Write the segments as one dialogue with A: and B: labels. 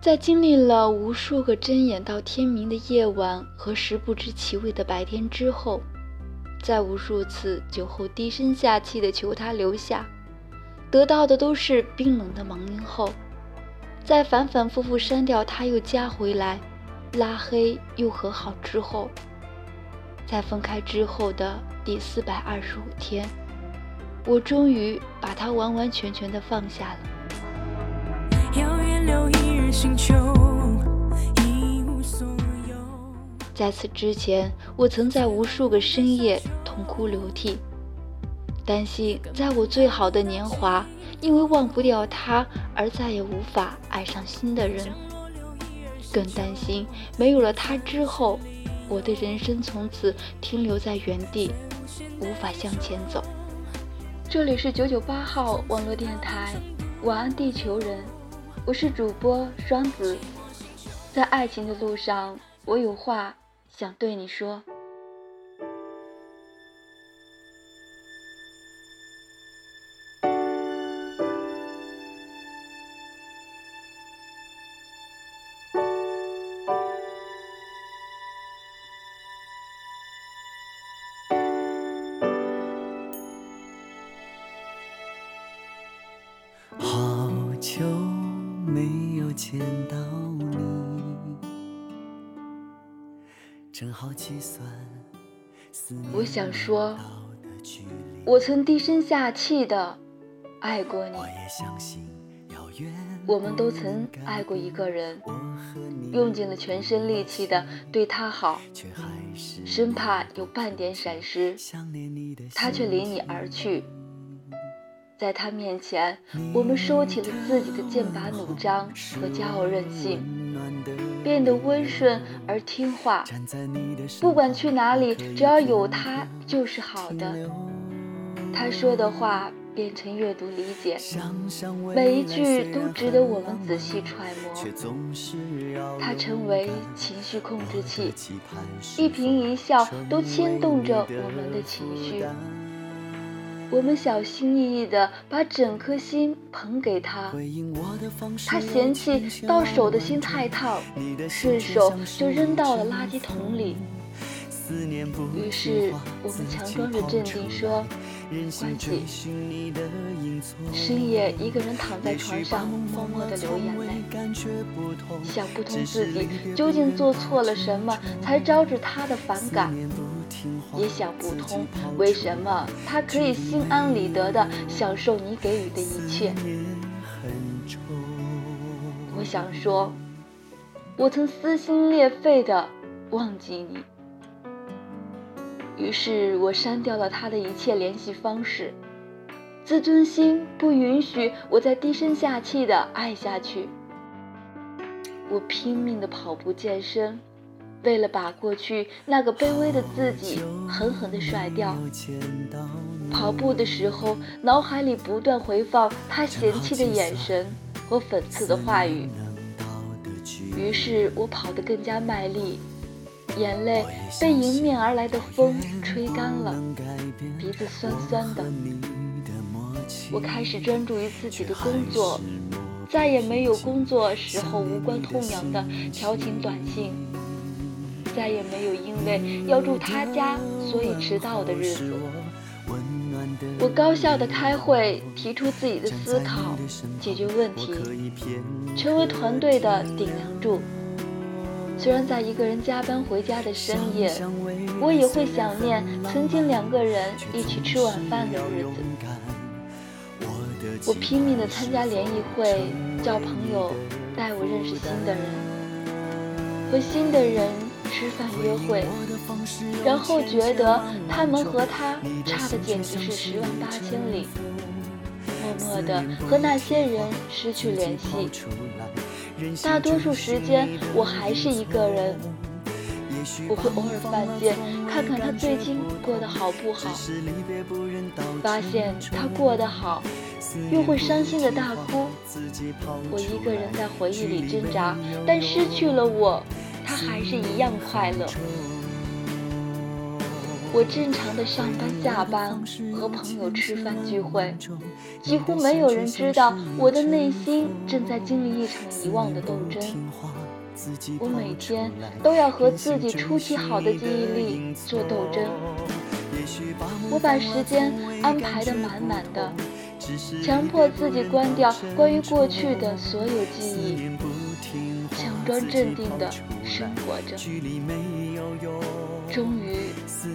A: 在经历了无数个睁眼到天明的夜晚和食不知其味的白天之后，在无数次酒后低声下气的求他留下，得到的都是冰冷的忙音后，在反反复复删掉他又加回来，拉黑又和好之后，在分开之后的第四百二十五天。我终于把他完完全全的放下了。在此之前，我曾在无数个深夜痛哭流涕，担心在我最好的年华，因为忘不掉他而再也无法爱上新的人，更担心没有了他之后，我的人生从此停留在原地，无法向前走。这里是九九八号网络电台，晚安地球人，我是主播双子，在爱情的路上，我有话想对你说。我想说，我曾低声下气的爱过你。我们都曾爱过一个人，用尽了全身力气的对他好，生怕有半点闪失，他却离你而去。在他面前，我们收起了自己的剑拔弩张和骄傲任性，变得温顺而听话。不管去哪里，只要有他就是好的。他说的话变成阅读理解，每一句都值得我们仔细揣摩。他成为情绪控制器，一颦一笑都牵动着我们的情绪。我们小心翼翼地把整颗心捧给他，他嫌弃到手的心太烫，顺手就扔到了垃圾桶里。于是我们强装着镇定说：“没关系。”深夜一个人躺在床上，默默地流眼泪，想不通自己究竟做错了什么，才招致他的反感。也想不通，为什么他可以心安理得地享受你给予的一切。我想说，我曾撕心裂肺地忘记你，于是我删掉了他的一切联系方式。自尊心不允许我再低声下气的爱下去，我拼命的跑步健身。为了把过去那个卑微的自己狠狠地甩掉，跑步的时候脑海里不断回放他嫌弃的眼神和讽刺的话语，于是我跑得更加卖力，眼泪被迎面而来的风吹干了，鼻子酸酸的。我开始专注于自己的工作，再也没有工作时候无关痛痒的调情短信。再也没有因为要住他家所以迟到的日子。我高效的开会，提出自己的思考，解决问题，成为团队的顶梁柱。虽然在一个人加班回家的深夜，我也会想念曾经两个人一起吃晚饭的日子。我拼命的参加联谊会，叫朋友带我认识新的人，和新的人。吃饭约会，然后觉得他们和他差的简直是十万八千里，默默的和那些人失去联系。大多数时间我还是一个人，我会偶尔犯贱，看看他最近过得好不好，发现他过得好，又会伤心的大哭。我一个人在回忆里挣扎，但失去了我。他还是一样快乐。我正常的上班、下班，和朋友吃饭聚会，几乎没有人知道我的内心正在经历一场遗忘的斗争。我每天都要和自己出奇好的记忆力做斗争。我把时间安排得满满的，强迫自己关掉关于过去的所有记忆，强装镇定地生活着。终于，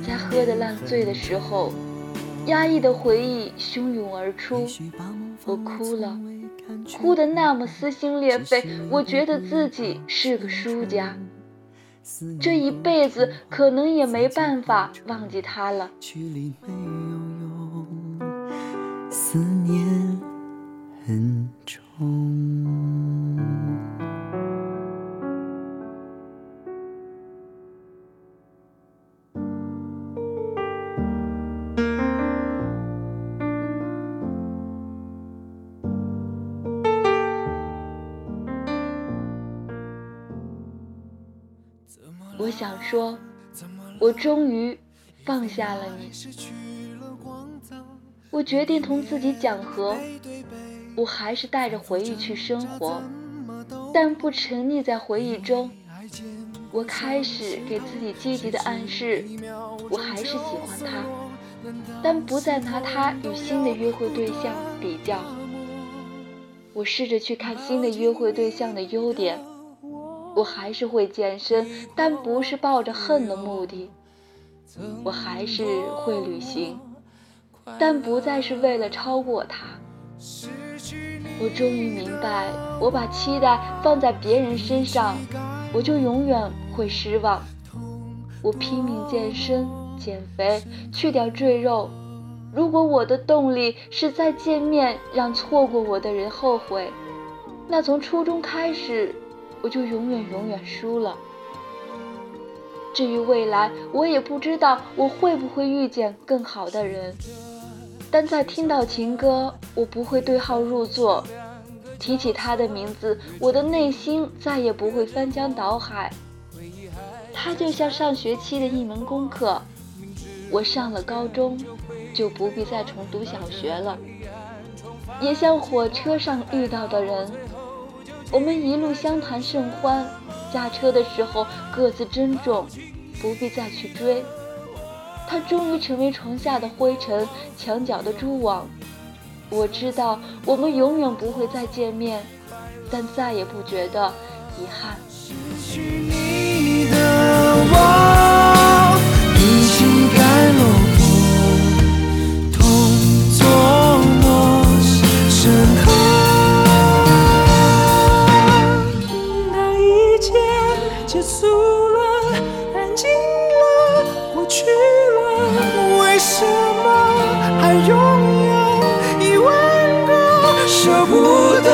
A: 在喝得烂醉的时候，压抑的回忆汹涌而出，我哭了，哭得那么撕心裂肺。我觉得自己是个输家，这一辈子可能也没办法忘记他了。想说，我终于放下了你。我决定同自己讲和，我还是带着回忆去生活，但不沉溺在回忆中。我开始给自己积极的暗示，我还是喜欢他，但不再拿他与新的约会对象比较。我试着去看新的约会对象的优点。我还是会健身，但不是抱着恨的目的；我还是会旅行，但不再是为了超过他。我终于明白，我把期待放在别人身上，我就永远会失望。我拼命健身、减肥，去掉赘肉。如果我的动力是再见面让错过我的人后悔，那从初中开始。我就永远永远输了。至于未来，我也不知道我会不会遇见更好的人。但在听到情歌，我不会对号入座；提起他的名字，我的内心再也不会翻江倒海。他就像上学期的一门功课，我上了高中，就不必再重读小学了。也像火车上遇到的人。我们一路相谈甚欢，驾车的时候各自珍重，不必再去追。他终于成为床下的灰尘，墙角的蛛网。我知道我们永远不会再见面，但再也不觉得遗憾。进了，我去了，为什么还拥有一万个舍不得？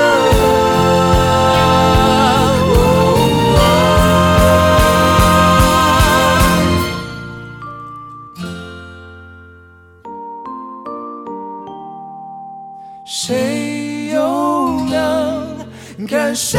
A: 谁又能感受？